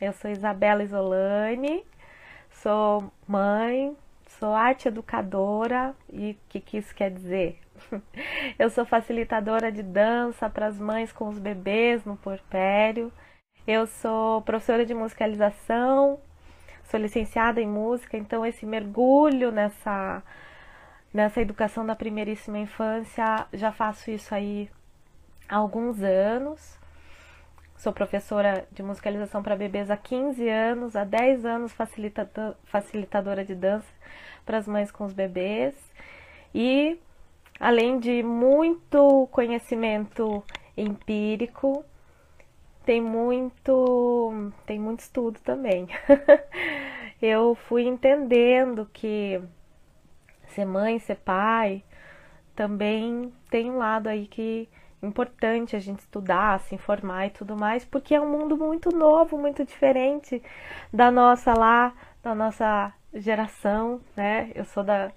Eu sou Isabela Isolani, sou mãe, sou arte educadora e o que, que isso quer dizer? Eu sou facilitadora de dança para as mães com os bebês no porpério. Eu sou professora de musicalização, sou licenciada em música, então esse mergulho nessa nessa educação da primeiríssima infância, já faço isso aí há alguns anos. Sou professora de musicalização para bebês há 15 anos, há 10 anos facilitadora de dança para as mães com os bebês. E além de muito conhecimento empírico, tem muito tem muito estudo também. Eu fui entendendo que ser mãe, ser pai, também tem um lado aí que importante a gente estudar, se informar e tudo mais, porque é um mundo muito novo, muito diferente da nossa lá, da nossa geração, né? Eu sou da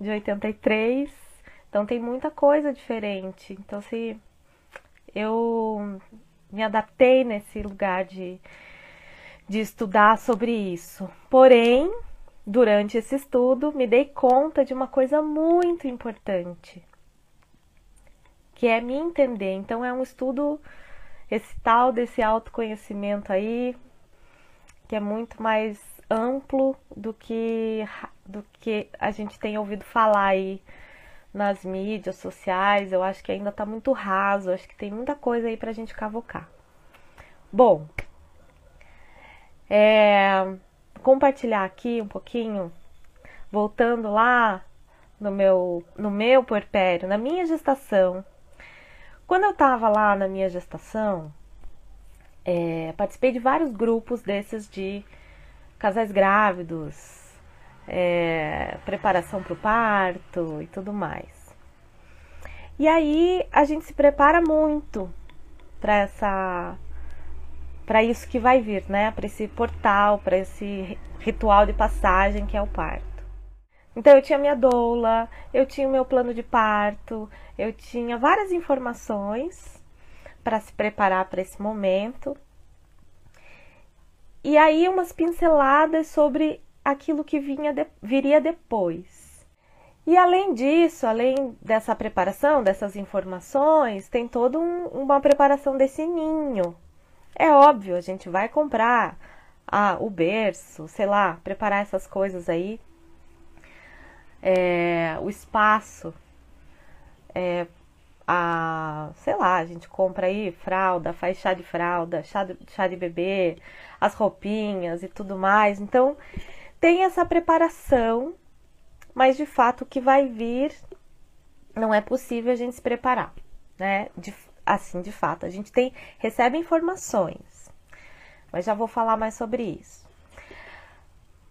de 83, então tem muita coisa diferente. Então se eu me adaptei nesse lugar de de estudar sobre isso. Porém, durante esse estudo, me dei conta de uma coisa muito importante que é me entender. Então é um estudo esse tal desse autoconhecimento aí, que é muito mais amplo do que do que a gente tem ouvido falar aí nas mídias sociais. Eu acho que ainda está muito raso, acho que tem muita coisa aí pra gente cavocar. Bom, é, compartilhar aqui um pouquinho, voltando lá no meu, no meu puerpério, na minha gestação, quando eu estava lá na minha gestação, é, participei de vários grupos desses de casais grávidos, é, preparação para o parto e tudo mais. E aí a gente se prepara muito para essa para isso que vai vir, né? Para esse portal, para esse ritual de passagem que é o parto. Então eu tinha minha doula, eu tinha o meu plano de parto, eu tinha várias informações para se preparar para esse momento. E aí umas pinceladas sobre aquilo que vinha de, viria depois. E além disso, além dessa preparação, dessas informações, tem toda um, uma preparação desse ninho. É óbvio, a gente vai comprar ah, o berço, sei lá, preparar essas coisas aí é, o espaço, é, a, sei lá, a gente compra aí fralda, faz chá de fralda, chá de, chá de bebê, as roupinhas e tudo mais. Então, tem essa preparação, mas de fato o que vai vir não é possível a gente se preparar, né? De, assim, de fato, a gente tem recebe informações, mas já vou falar mais sobre isso.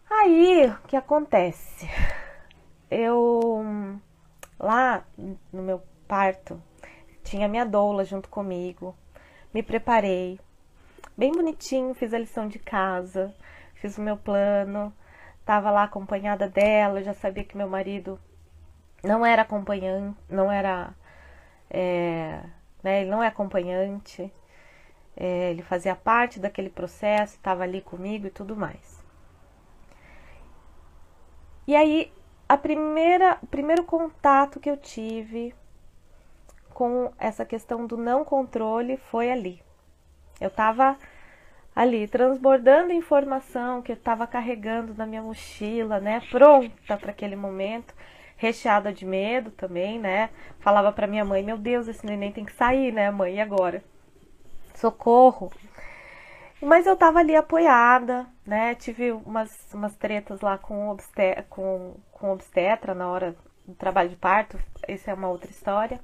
Aí, o que acontece? Eu lá no meu parto tinha minha doula junto comigo, me preparei bem bonitinho, fiz a lição de casa, fiz o meu plano, tava lá acompanhada dela, já sabia que meu marido não era acompanhante, não era, é, né, ele não é acompanhante, é, ele fazia parte daquele processo, estava ali comigo e tudo mais. E aí a primeira, o primeiro contato que eu tive com essa questão do não controle foi ali. Eu estava ali transbordando informação que eu estava carregando na minha mochila, né, pronta para aquele momento, recheada de medo também, né? Falava para minha mãe: "Meu Deus, esse neném tem que sair, né, mãe? E agora? Socorro!" Mas eu tava ali apoiada, né? Tive umas, umas tretas lá com, obstet com, com obstetra na hora do trabalho de parto, isso é uma outra história.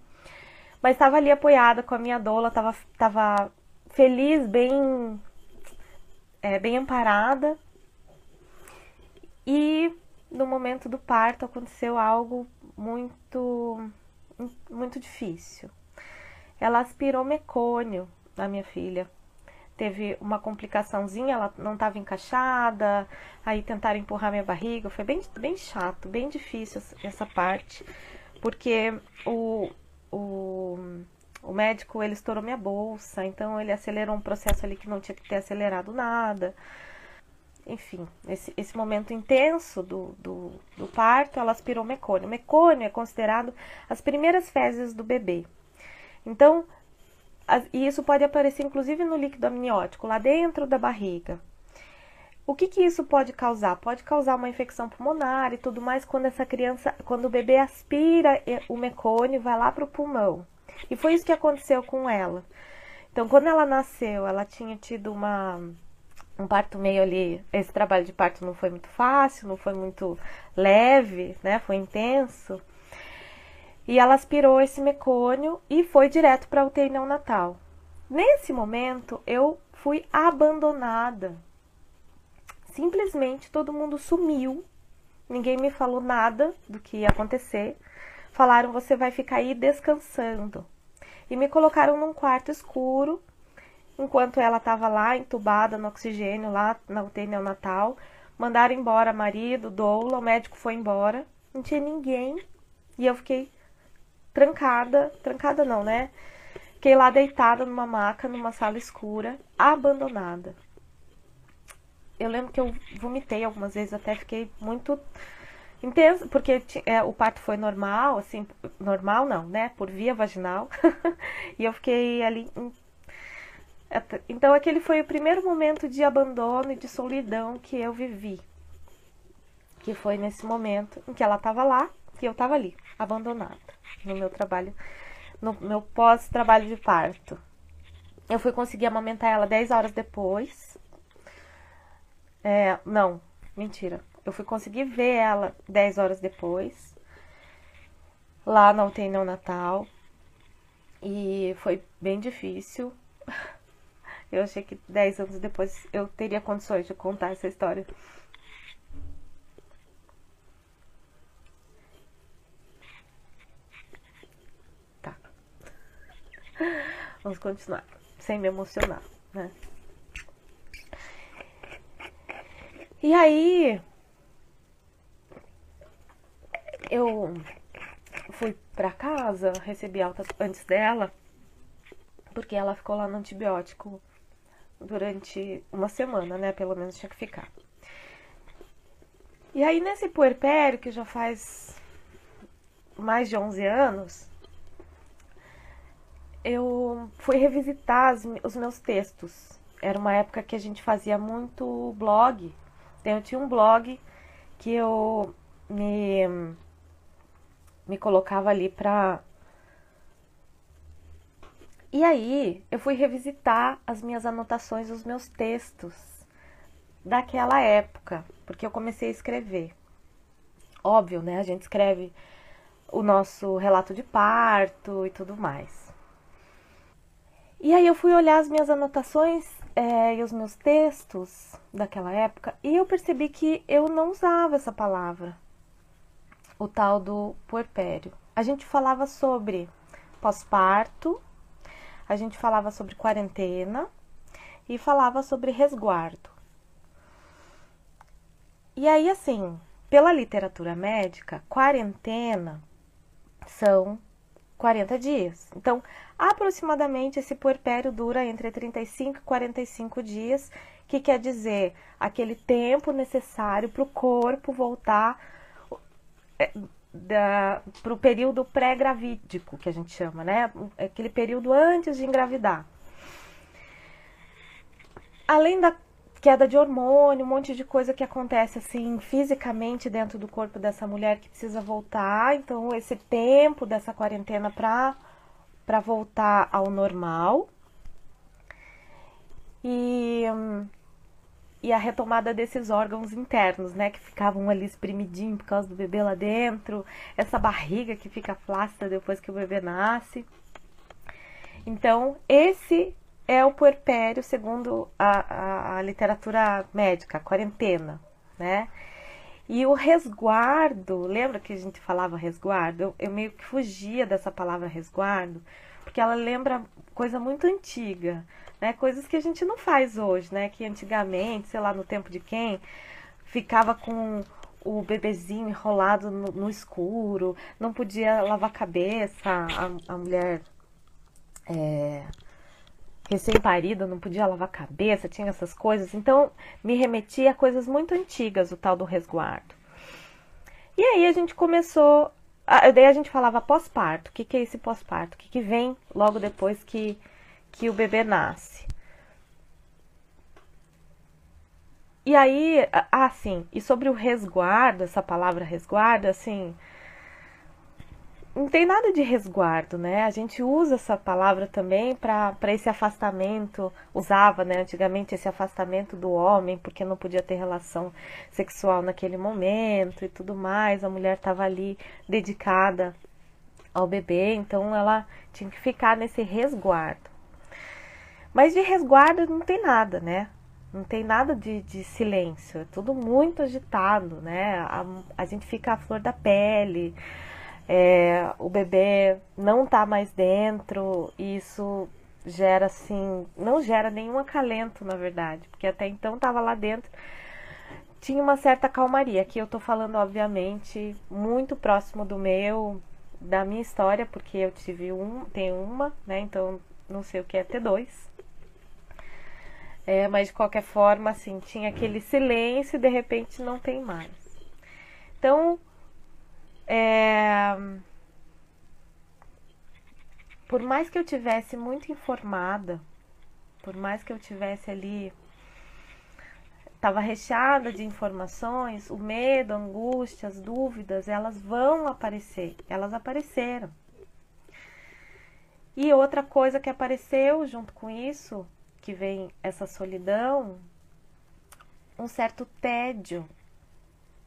Mas estava ali apoiada com a minha doula, tava, tava feliz, bem, é, bem amparada. E no momento do parto aconteceu algo muito, muito difícil. Ela aspirou mecônio na minha filha teve uma complicaçãozinha, ela não estava encaixada, aí tentaram empurrar minha barriga, foi bem, bem chato, bem difícil essa parte, porque o, o, O médico, ele estourou minha bolsa, então ele acelerou um processo ali que não tinha que ter acelerado nada. Enfim, esse, esse momento intenso do, do, do parto, ela aspirou mecônio. Mecônio é considerado as primeiras fezes do bebê. Então, e isso pode aparecer inclusive no líquido amniótico, lá dentro da barriga. O que, que isso pode causar? Pode causar uma infecção pulmonar e tudo mais quando essa criança, quando o bebê aspira o mecônio, vai lá para o pulmão. E foi isso que aconteceu com ela. Então, quando ela nasceu, ela tinha tido uma um parto meio ali. Esse trabalho de parto não foi muito fácil, não foi muito leve, né? Foi intenso. E ela aspirou esse mecônio e foi direto para UTI neonatal. Nesse momento, eu fui abandonada simplesmente todo mundo sumiu. Ninguém me falou nada do que ia acontecer. Falaram: você vai ficar aí descansando. E me colocaram num quarto escuro, enquanto ela estava lá entubada no oxigênio, lá na UTI neonatal. Mandaram embora marido, doula, o médico foi embora. Não tinha ninguém. E eu fiquei trancada, trancada não, né? Fiquei lá deitada numa maca, numa sala escura, abandonada eu lembro que eu vomitei algumas vezes, até fiquei muito intensa, porque é, o parto foi normal, assim, normal não, né? Por via vaginal. e eu fiquei ali. Então, aquele foi o primeiro momento de abandono e de solidão que eu vivi. Que foi nesse momento em que ela estava lá e eu estava ali, abandonada, no meu trabalho, no meu pós-trabalho de parto. Eu fui conseguir amamentar ela 10 horas depois, é, não, mentira. Eu fui conseguir ver ela 10 horas depois. Lá não tem neonatal. E foi bem difícil. Eu achei que 10 anos depois eu teria condições de contar essa história. Vamos continuar. Sem me emocionar, né? E aí eu fui pra casa, recebi alta antes dela, porque ela ficou lá no antibiótico durante uma semana, né? Pelo menos tinha que ficar. E aí nesse puerpério, que já faz mais de 11 anos, eu fui revisitar os meus textos. Era uma época que a gente fazia muito blog eu tinha um blog que eu me, me colocava ali pra. E aí eu fui revisitar as minhas anotações, os meus textos daquela época, porque eu comecei a escrever. Óbvio, né? A gente escreve o nosso relato de parto e tudo mais. E aí eu fui olhar as minhas anotações é, e os meus textos daquela época e eu percebi que eu não usava essa palavra, o tal do puerpério. A gente falava sobre pós-parto, a gente falava sobre quarentena e falava sobre resguardo. E aí, assim, pela literatura médica, quarentena são 40 dias. Então, aproximadamente esse puerpério dura entre 35 e 45 dias, que quer dizer aquele tempo necessário para o corpo voltar é, para o período pré-gravídico, que a gente chama, né? Aquele período antes de engravidar. Além da queda de hormônio, um monte de coisa que acontece assim fisicamente dentro do corpo dessa mulher que precisa voltar. Então, esse tempo dessa quarentena para para voltar ao normal. E e a retomada desses órgãos internos, né, que ficavam ali espremidinhos por causa do bebê lá dentro, essa barriga que fica flácida depois que o bebê nasce. Então, esse é o puerpério, segundo a, a, a literatura médica, a quarentena, né? E o resguardo, lembra que a gente falava resguardo? Eu, eu, meio que fugia dessa palavra resguardo, porque ela lembra coisa muito antiga, né? Coisas que a gente não faz hoje, né? Que antigamente, sei lá, no tempo de quem, ficava com o bebezinho enrolado no, no escuro, não podia lavar a cabeça, a, a mulher é, recém-parida, não podia lavar a cabeça, tinha essas coisas. Então, me remetia a coisas muito antigas, o tal do resguardo. E aí a gente começou. A, daí a gente falava pós-parto. O que, que é esse pós-parto? O que, que vem logo depois que, que o bebê nasce? E aí, ah, sim, e sobre o resguardo, essa palavra resguardo, assim, não tem nada de resguardo, né? A gente usa essa palavra também para esse afastamento, usava, né, antigamente esse afastamento do homem, porque não podia ter relação sexual naquele momento e tudo mais. A mulher estava ali dedicada ao bebê, então ela tinha que ficar nesse resguardo. Mas de resguardo não tem nada, né? Não tem nada de, de silêncio, é tudo muito agitado, né? A, a gente fica à flor da pele é, o bebê não tá mais dentro, e isso gera assim, não gera nenhum acalento, na verdade, porque até então tava lá dentro, tinha uma certa calmaria. Aqui eu tô falando, obviamente, muito próximo do meu, da minha história, porque eu tive um, tenho uma, né? Então não sei o que é ter dois. É, mas de qualquer forma, assim, tinha aquele silêncio e de repente não tem mais. Então, é... Por mais que eu tivesse muito informada, por mais que eu tivesse ali, estava recheada de informações, o medo, a angústia, as dúvidas, elas vão aparecer. Elas apareceram. E outra coisa que apareceu junto com isso, que vem essa solidão, um certo tédio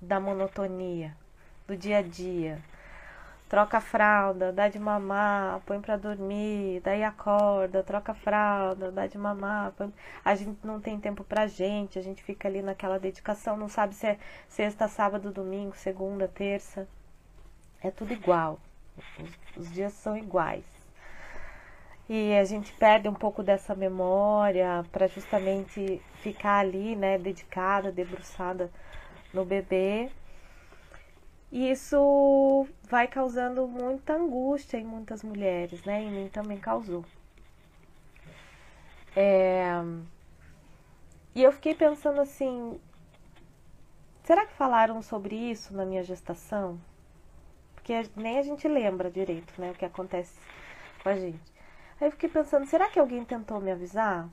da monotonia do dia a dia. Troca a fralda, dá de mamar, põe para dormir, daí acorda, troca a fralda, dá de mamar. Põe... A gente não tem tempo pra gente, a gente fica ali naquela dedicação, não sabe se é sexta, sábado, domingo, segunda, terça. É tudo igual. Os, dias são iguais. E a gente perde um pouco dessa memória para justamente ficar ali, né, dedicada, debruçada no bebê e isso vai causando muita angústia em muitas mulheres, né? Em mim também causou. É... E eu fiquei pensando assim: será que falaram sobre isso na minha gestação? Porque nem a gente lembra direito, né? O que acontece com a gente. Aí eu fiquei pensando: será que alguém tentou me avisar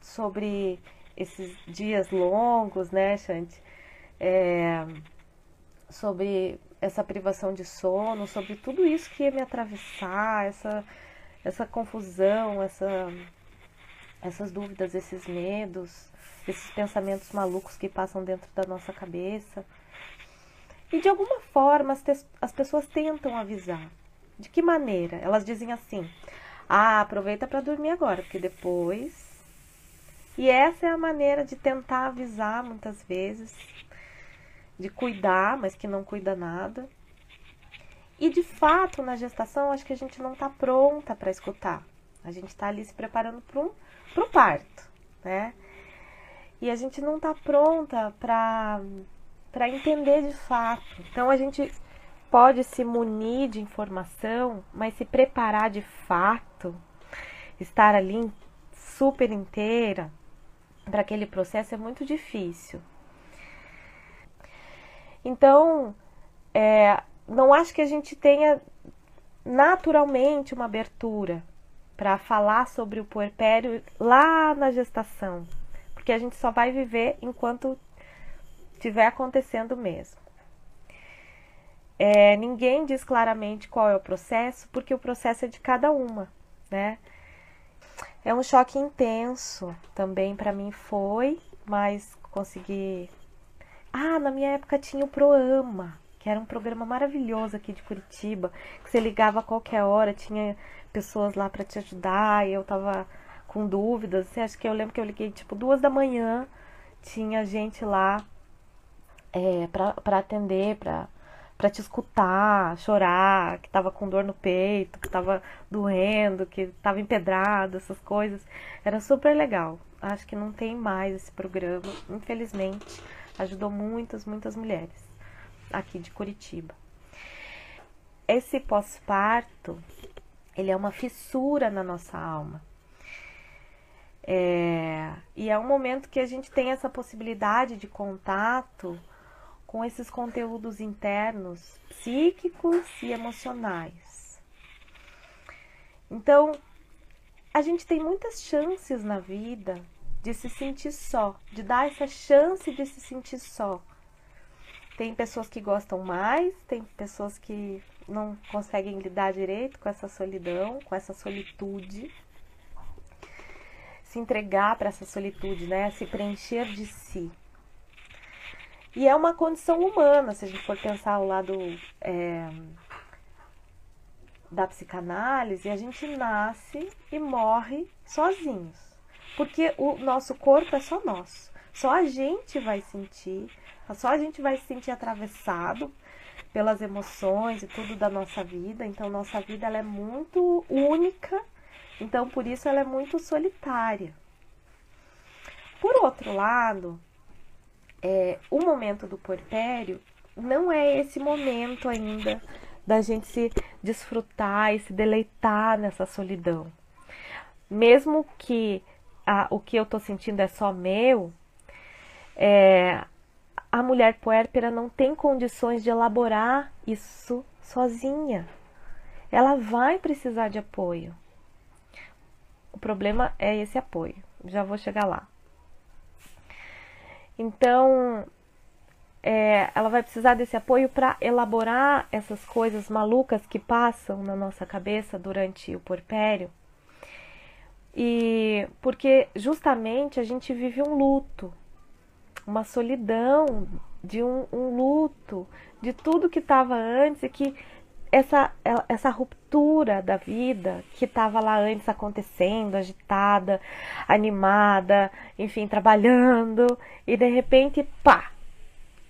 sobre esses dias longos, né, Chante? É sobre essa privação de sono, sobre tudo isso que ia me atravessar, essa, essa confusão, essa, essas dúvidas, esses medos, esses pensamentos malucos que passam dentro da nossa cabeça. E de alguma forma as, as pessoas tentam avisar. De que maneira? Elas dizem assim: ah, aproveita para dormir agora, porque depois. E essa é a maneira de tentar avisar muitas vezes de cuidar, mas que não cuida nada. E de fato, na gestação, acho que a gente não está pronta para escutar. A gente está ali se preparando para o parto, né? E a gente não está pronta para entender de fato. Então a gente pode se munir de informação, mas se preparar de fato, estar ali super inteira para aquele processo é muito difícil. Então, é, não acho que a gente tenha naturalmente uma abertura para falar sobre o puerpério lá na gestação, porque a gente só vai viver enquanto estiver acontecendo mesmo. É, ninguém diz claramente qual é o processo, porque o processo é de cada uma, né? É um choque intenso, também para mim foi, mas consegui ah, na minha época tinha o Proama, que era um programa maravilhoso aqui de Curitiba, que você ligava a qualquer hora, tinha pessoas lá para te ajudar, e eu tava com dúvidas. Você acha que eu lembro que eu liguei tipo duas da manhã, tinha gente lá é, para atender, para para te escutar, chorar, que tava com dor no peito, que tava doendo, que tava empedrado, essas coisas. Era super legal. Acho que não tem mais esse programa, infelizmente ajudou muitas, muitas mulheres aqui de Curitiba. Esse pós-parto, Ele é uma fissura na nossa alma. É, e é um momento que a gente tem essa possibilidade de contato com esses conteúdos internos, psíquicos e emocionais. Então, a gente tem muitas chances na vida de se sentir só, de dar essa chance de se sentir só. Tem pessoas que gostam mais, tem pessoas que não conseguem lidar direito com essa solidão, com essa solitude. Se entregar para essa solitude, né? Se preencher de si. E é uma condição humana, se a gente for pensar o lado é, da psicanálise, a gente nasce e morre sozinhos. Porque o nosso corpo é só nosso. Só a gente vai sentir, só a gente vai se sentir atravessado pelas emoções e tudo da nossa vida. Então, nossa vida ela é muito única, então por isso ela é muito solitária. Por outro lado, é, o momento do porpério não é esse momento ainda da gente se desfrutar e se deleitar nessa solidão. Mesmo que a, o que eu tô sentindo é só meu, é, a mulher puérpera não tem condições de elaborar isso sozinha. Ela vai precisar de apoio. O problema é esse apoio. Já vou chegar lá. Então, é, ela vai precisar desse apoio para elaborar essas coisas malucas que passam na nossa cabeça durante o porpério. E porque justamente a gente vive um luto, uma solidão de um, um luto, de tudo que estava antes e que essa, essa ruptura da vida que estava lá antes acontecendo, agitada, animada, enfim, trabalhando, e de repente, pá,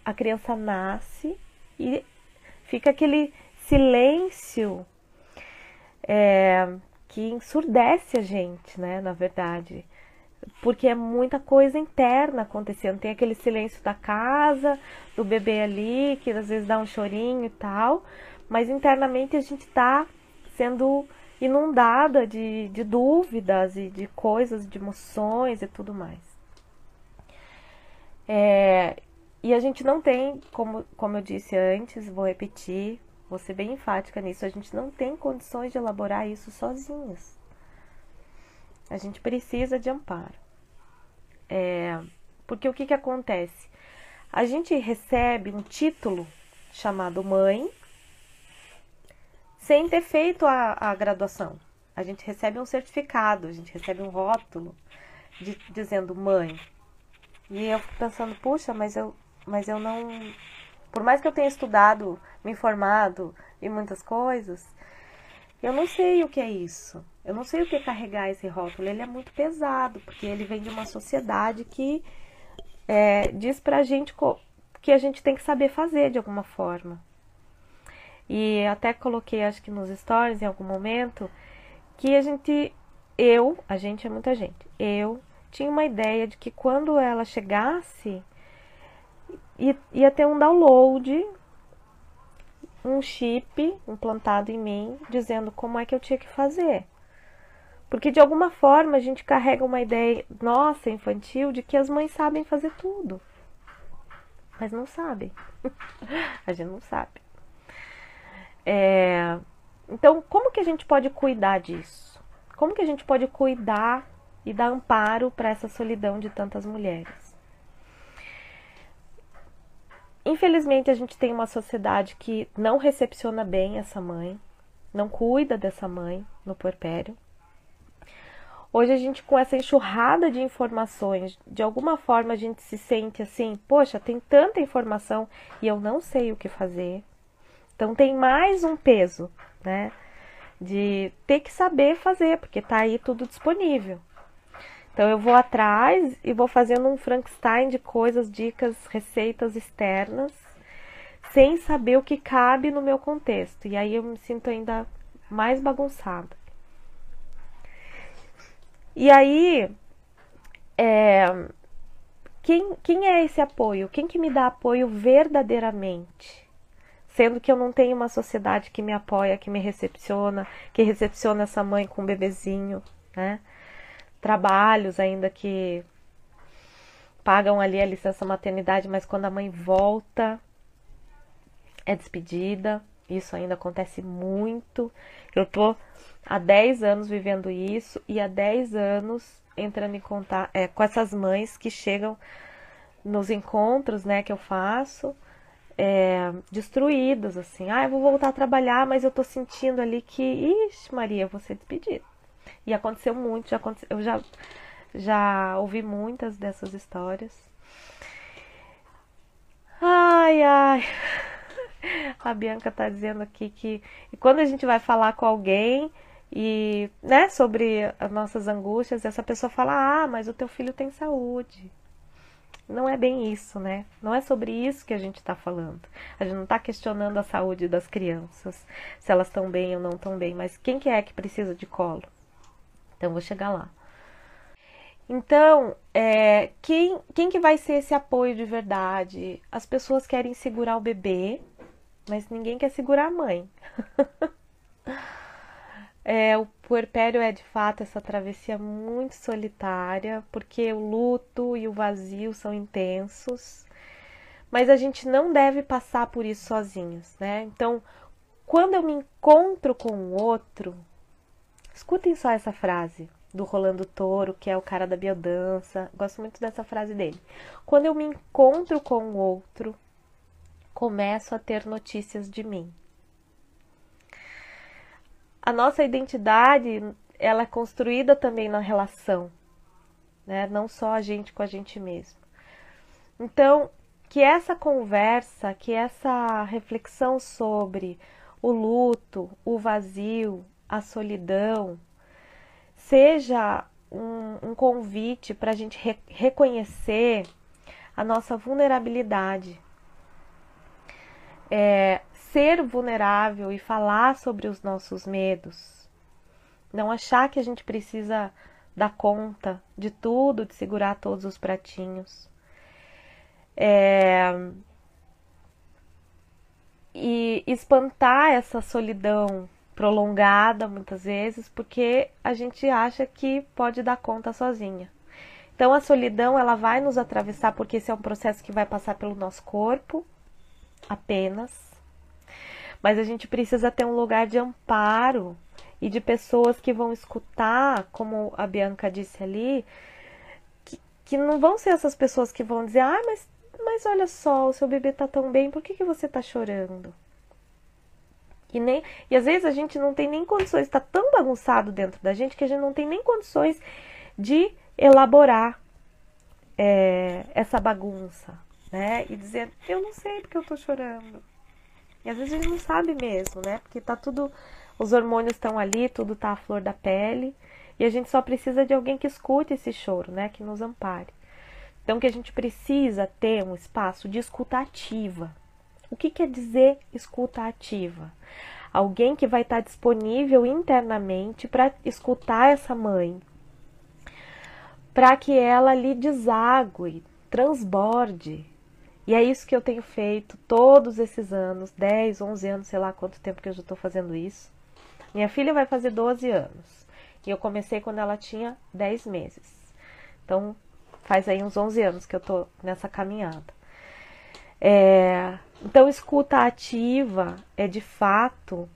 a criança nasce e fica aquele silêncio é, que ensurdece a gente, né, na verdade. Porque é muita coisa interna acontecendo. Tem aquele silêncio da casa, do bebê ali, que às vezes dá um chorinho e tal mas internamente a gente está sendo inundada de, de dúvidas e de coisas, de emoções e tudo mais. É, e a gente não tem, como, como eu disse antes, vou repetir, vou ser bem enfática nisso, a gente não tem condições de elaborar isso sozinhas. A gente precisa de amparo. É, porque o que, que acontece? A gente recebe um título chamado mãe sem ter feito a, a graduação. A gente recebe um certificado, a gente recebe um rótulo de, dizendo mãe. E eu fico pensando, puxa, mas eu, mas eu não. Por mais que eu tenha estudado, me informado em muitas coisas, eu não sei o que é isso. Eu não sei o que é carregar esse rótulo. Ele é muito pesado, porque ele vem de uma sociedade que é, diz pra gente que a gente tem que saber fazer de alguma forma. E até coloquei, acho que nos stories em algum momento, que a gente, eu, a gente é muita gente, eu tinha uma ideia de que quando ela chegasse, ia ter um download, um chip implantado em mim, dizendo como é que eu tinha que fazer. Porque de alguma forma a gente carrega uma ideia nossa, infantil, de que as mães sabem fazer tudo. Mas não sabem. a gente não sabe. É, então, como que a gente pode cuidar disso? Como que a gente pode cuidar e dar amparo para essa solidão de tantas mulheres? Infelizmente, a gente tem uma sociedade que não recepciona bem essa mãe, não cuida dessa mãe no puerpério. Hoje a gente com essa enxurrada de informações, de alguma forma a gente se sente assim, poxa, tem tanta informação e eu não sei o que fazer. Então tem mais um peso, né? De ter que saber fazer, porque tá aí tudo disponível. Então eu vou atrás e vou fazendo um Frankenstein de coisas, dicas, receitas externas, sem saber o que cabe no meu contexto. E aí eu me sinto ainda mais bagunçada. E aí, é, quem, quem é esse apoio? Quem que me dá apoio verdadeiramente? sendo que eu não tenho uma sociedade que me apoia, que me recepciona, que recepciona essa mãe com um bebezinho, né? Trabalhos ainda que pagam ali a licença maternidade, mas quando a mãe volta, é despedida. Isso ainda acontece muito. Eu tô há 10 anos vivendo isso e há 10 anos entrando em contato é, com essas mães que chegam nos encontros né, que eu faço é, destruídas, assim. Ah, eu vou voltar a trabalhar, mas eu tô sentindo ali que, ixi, Maria, vou ser despedida. E aconteceu muito, já aconteceu, eu já, já ouvi muitas dessas histórias. Ai, ai. A Bianca tá dizendo aqui que quando a gente vai falar com alguém e, né, sobre as nossas angústias, essa pessoa fala: "Ah, mas o teu filho tem saúde". Não é bem isso, né? Não é sobre isso que a gente está falando. A gente não está questionando a saúde das crianças, se elas estão bem ou não estão bem, mas quem que é que precisa de colo? Então, vou chegar lá. Então, é, quem, quem que vai ser esse apoio de verdade? As pessoas querem segurar o bebê, mas ninguém quer segurar a mãe. é, o puerpério é de fato essa travessia muito solitária, porque o luto e o vazio são intensos, mas a gente não deve passar por isso sozinhos, né? Então, quando eu me encontro com o outro, escutem só essa frase do Rolando Toro, que é o cara da biodança. Gosto muito dessa frase dele. Quando eu me encontro com o outro, começo a ter notícias de mim. A nossa identidade, ela é construída também na relação, né? Não só a gente com a gente mesmo. Então, que essa conversa, que essa reflexão sobre o luto, o vazio, a solidão, seja um, um convite para a gente re reconhecer a nossa vulnerabilidade, é, ser vulnerável e falar sobre os nossos medos. Não achar que a gente precisa dar conta de tudo, de segurar todos os pratinhos. É, e espantar essa solidão prolongada muitas vezes, porque a gente acha que pode dar conta sozinha. Então a solidão ela vai nos atravessar porque esse é um processo que vai passar pelo nosso corpo, apenas. Mas a gente precisa ter um lugar de amparo e de pessoas que vão escutar, como a Bianca disse ali, que, que não vão ser essas pessoas que vão dizer, ah, mas, mas olha só, o seu bebê tá tão bem, por que, que você tá chorando? E, nem, e às vezes a gente não tem nem condições, está tão bagunçado dentro da gente que a gente não tem nem condições de elaborar é, essa bagunça, né? E dizer, eu não sei porque eu tô chorando. E às vezes a gente não sabe mesmo, né? Porque tá tudo, os hormônios estão ali, tudo tá à flor da pele, e a gente só precisa de alguém que escute esse choro, né? Que nos ampare. Então que a gente precisa ter um espaço de escuta ativa. O que quer dizer escuta ativa? Alguém que vai estar disponível internamente para escutar essa mãe, para que ela lhe desague, transborde, e é isso que eu tenho feito todos esses anos 10, 11 anos, sei lá quanto tempo que eu já estou fazendo isso. Minha filha vai fazer 12 anos. E eu comecei quando ela tinha 10 meses. Então, faz aí uns 11 anos que eu estou nessa caminhada. É, então, escuta ativa é de fato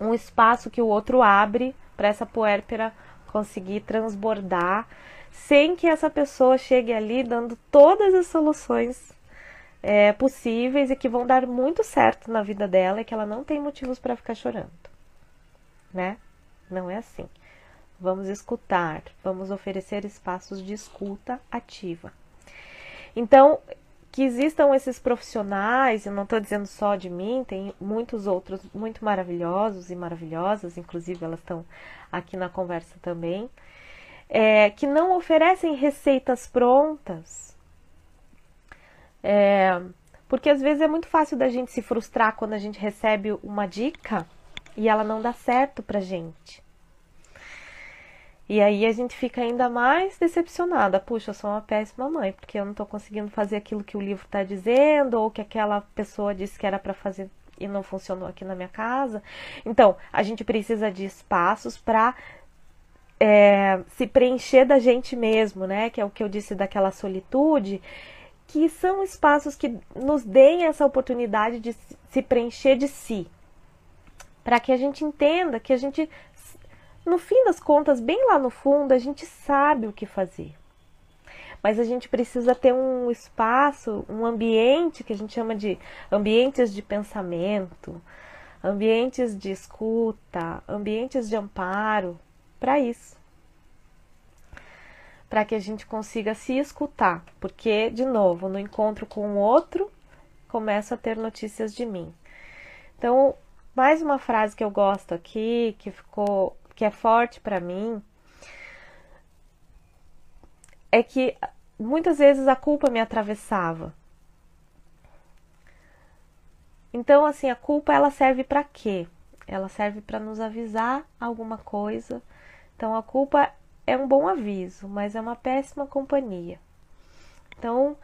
um espaço que o outro abre para essa puérpera conseguir transbordar, sem que essa pessoa chegue ali dando todas as soluções é, possíveis e que vão dar muito certo na vida dela e que ela não tem motivos para ficar chorando, né? Não é assim. Vamos escutar, vamos oferecer espaços de escuta ativa. Então, que existam esses profissionais, eu não estou dizendo só de mim, tem muitos outros muito maravilhosos e maravilhosas, inclusive elas estão aqui na conversa também, é, que não oferecem receitas prontas, é, porque às vezes é muito fácil da gente se frustrar quando a gente recebe uma dica e ela não dá certo pra gente. E aí a gente fica ainda mais decepcionada. Puxa, eu sou uma péssima mãe, porque eu não estou conseguindo fazer aquilo que o livro está dizendo, ou que aquela pessoa disse que era para fazer e não funcionou aqui na minha casa. Então, a gente precisa de espaços para é, se preencher da gente mesmo, né? Que é o que eu disse daquela solitude, que são espaços que nos deem essa oportunidade de se preencher de si, para que a gente entenda que a gente no fim das contas, bem lá no fundo, a gente sabe o que fazer. Mas a gente precisa ter um espaço, um ambiente que a gente chama de ambientes de pensamento, ambientes de escuta, ambientes de amparo para isso. Para que a gente consiga se escutar, porque de novo, no encontro com o outro, começo a ter notícias de mim. Então, mais uma frase que eu gosto aqui, que ficou que é forte para mim é que muitas vezes a culpa me atravessava. Então, assim, a culpa ela serve para quê? Ela serve para nos avisar alguma coisa. Então, a culpa é um bom aviso, mas é uma péssima companhia. Então,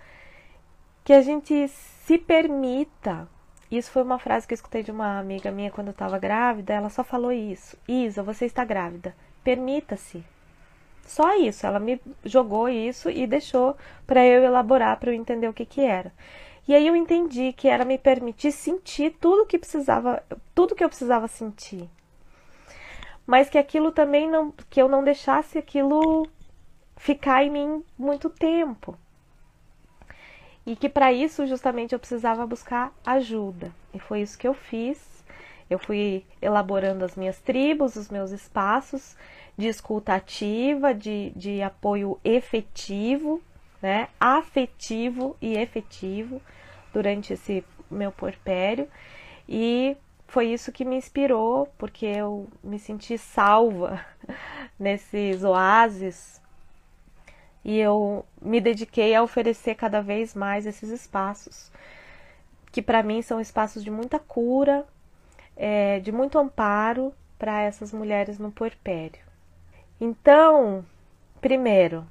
que a gente se permita isso foi uma frase que eu escutei de uma amiga minha quando eu estava grávida. Ela só falou isso: Isa, você está grávida. Permita-se. Só isso. Ela me jogou isso e deixou para eu elaborar, para eu entender o que, que era. E aí eu entendi que era me permitir sentir tudo que precisava, tudo que eu precisava sentir. Mas que aquilo também não, que eu não deixasse aquilo ficar em mim muito tempo e que para isso justamente eu precisava buscar ajuda. E foi isso que eu fiz. Eu fui elaborando as minhas tribos, os meus espaços de escuta ativa, de, de apoio efetivo, né? afetivo e efetivo durante esse meu porpério. E foi isso que me inspirou, porque eu me senti salva nesses oásis e eu me dediquei a oferecer cada vez mais esses espaços, que para mim são espaços de muita cura, é, de muito amparo para essas mulheres no puerpério. Então, primeiro,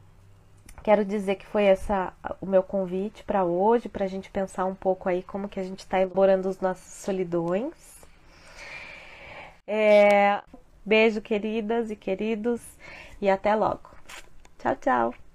quero dizer que foi essa o meu convite para hoje, para a gente pensar um pouco aí como que a gente está elaborando os nossos solidões. É, beijo, queridas e queridos, e até logo. Tchau, tchau.